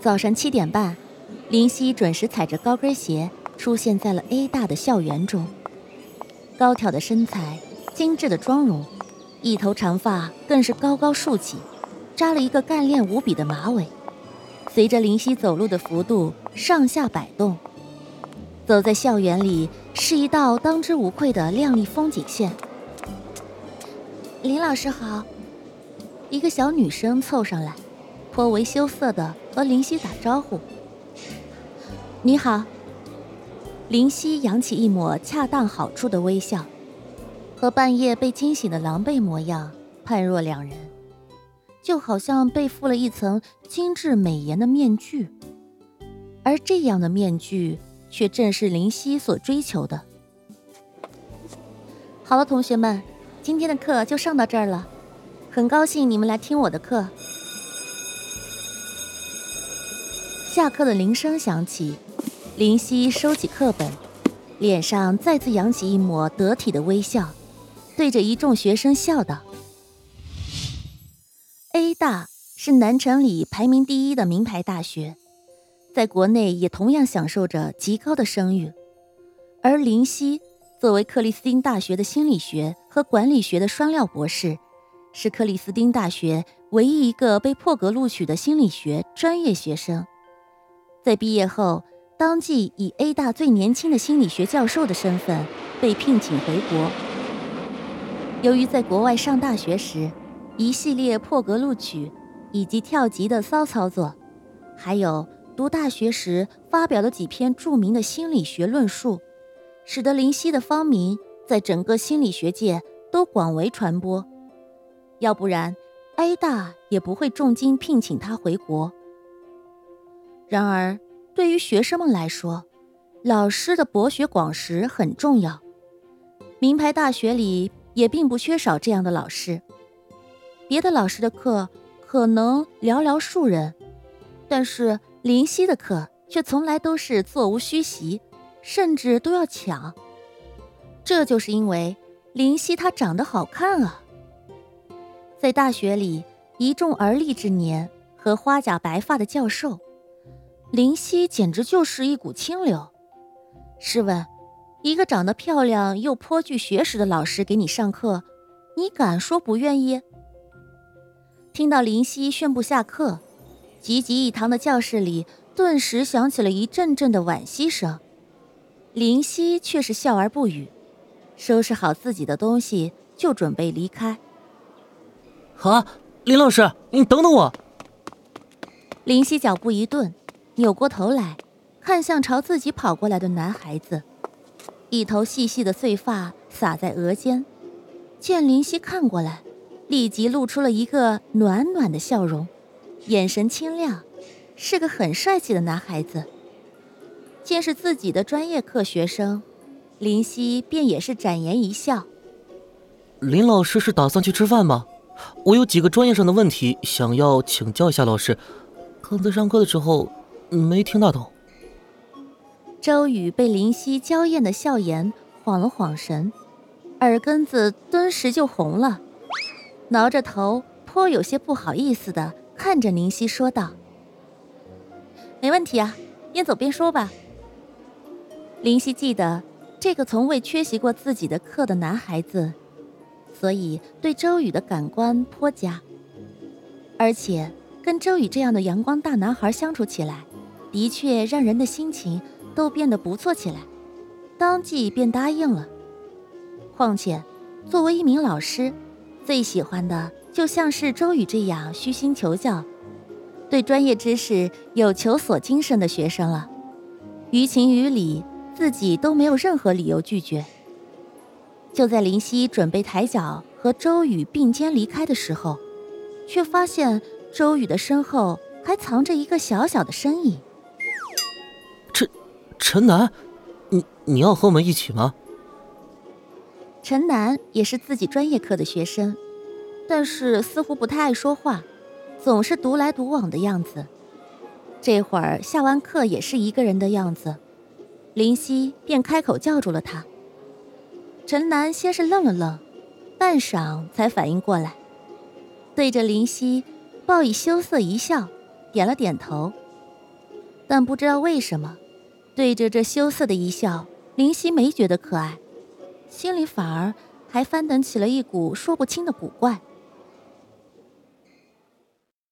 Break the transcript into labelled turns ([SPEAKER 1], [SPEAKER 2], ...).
[SPEAKER 1] 早上七点半，林夕准时踩着高跟鞋出现在了 A 大的校园中。高挑的身材，精致的妆容，一头长发更是高高竖起，扎了一个干练无比的马尾，随着林夕走路的幅度上下摆动。走在校园里，是一道当之无愧的亮丽风景线。林老师好，一个小女生凑上来。颇为羞涩的和林夕打招呼：“你好。”林夕扬起一抹恰当好处的微笑，和半夜被惊醒的狼狈模样判若两人，就好像被附了一层精致美颜的面具，而这样的面具却正是林夕所追求的。好了，同学们，今天的课就上到这儿了，很高兴你们来听我的课。下课的铃声响起，林夕收起课本，脸上再次扬起一抹得体的微笑，对着一众学生笑道：“A 大是南城里排名第一的名牌大学，在国内也同样享受着极高的声誉。而林夕作为克里斯汀大学的心理学和管理学的双料博士，是克里斯汀大学唯一一个被破格录取的心理学专业学生。”在毕业后，当即以 A 大最年轻的心理学教授的身份被聘请回国。由于在国外上大学时一系列破格录取以及跳级的骚操作，还有读大学时发表的几篇著名的心理学论述，使得林夕的芳名在整个心理学界都广为传播。要不然，A 大也不会重金聘请他回国。然而，对于学生们来说，老师的博学广识很重要。名牌大学里也并不缺少这样的老师。别的老师的课可能寥寥数人，但是林夕的课却从来都是座无虚席，甚至都要抢。这就是因为林夕她长得好看啊。在大学里，一众而立之年和花甲白发的教授。林夕简直就是一股清流。试问，一个长得漂亮又颇具学识的老师给你上课，你敢说不愿意？听到林夕宣布下课，集集一堂的教室里顿时响起了一阵阵的惋惜声。林夕却是笑而不语，收拾好自己的东西就准备离开。
[SPEAKER 2] 啊，林老师，你等等我！
[SPEAKER 1] 林夕脚步一顿。扭过头来，看向朝自己跑过来的男孩子，一头细细的碎发洒在额间。见林夕看过来，立即露出了一个暖暖的笑容，眼神清亮，是个很帅气的男孩子。见是自己的专业课学生，林夕便也是展颜一笑：“
[SPEAKER 2] 林老师是打算去吃饭吗？我有几个专业上的问题想要请教一下老师。刚才上课的时候。”没听大懂。
[SPEAKER 1] 周宇被林夕娇艳的笑颜晃了晃神，耳根子顿时就红了，挠着头，颇有些不好意思的看着林夕说道：“没问题啊，边走边说吧。”林夕记得这个从未缺席过自己的课的男孩子，所以对周宇的感官颇佳，而且跟周宇这样的阳光大男孩相处起来。的确让人的心情都变得不错起来，当即便答应了。况且，作为一名老师，最喜欢的就像是周宇这样虚心求教、对专业知识有求索精神的学生了。于情于理，自己都没有任何理由拒绝。就在林夕准备抬脚和周宇并肩离开的时候，却发现周宇的身后还藏着一个小小的身影。
[SPEAKER 2] 陈楠，你你要和我们一起吗？
[SPEAKER 1] 陈楠也是自己专业课的学生，但是似乎不太爱说话，总是独来独往的样子。这会儿下完课也是一个人的样子，林夕便开口叫住了他。陈楠先是愣了愣，半晌才反应过来，对着林夕报以羞涩一笑，点了点头。但不知道为什么，对着这羞涩的一笑，林夕没觉得可爱，心里反而还翻腾起了一股说不清的古怪。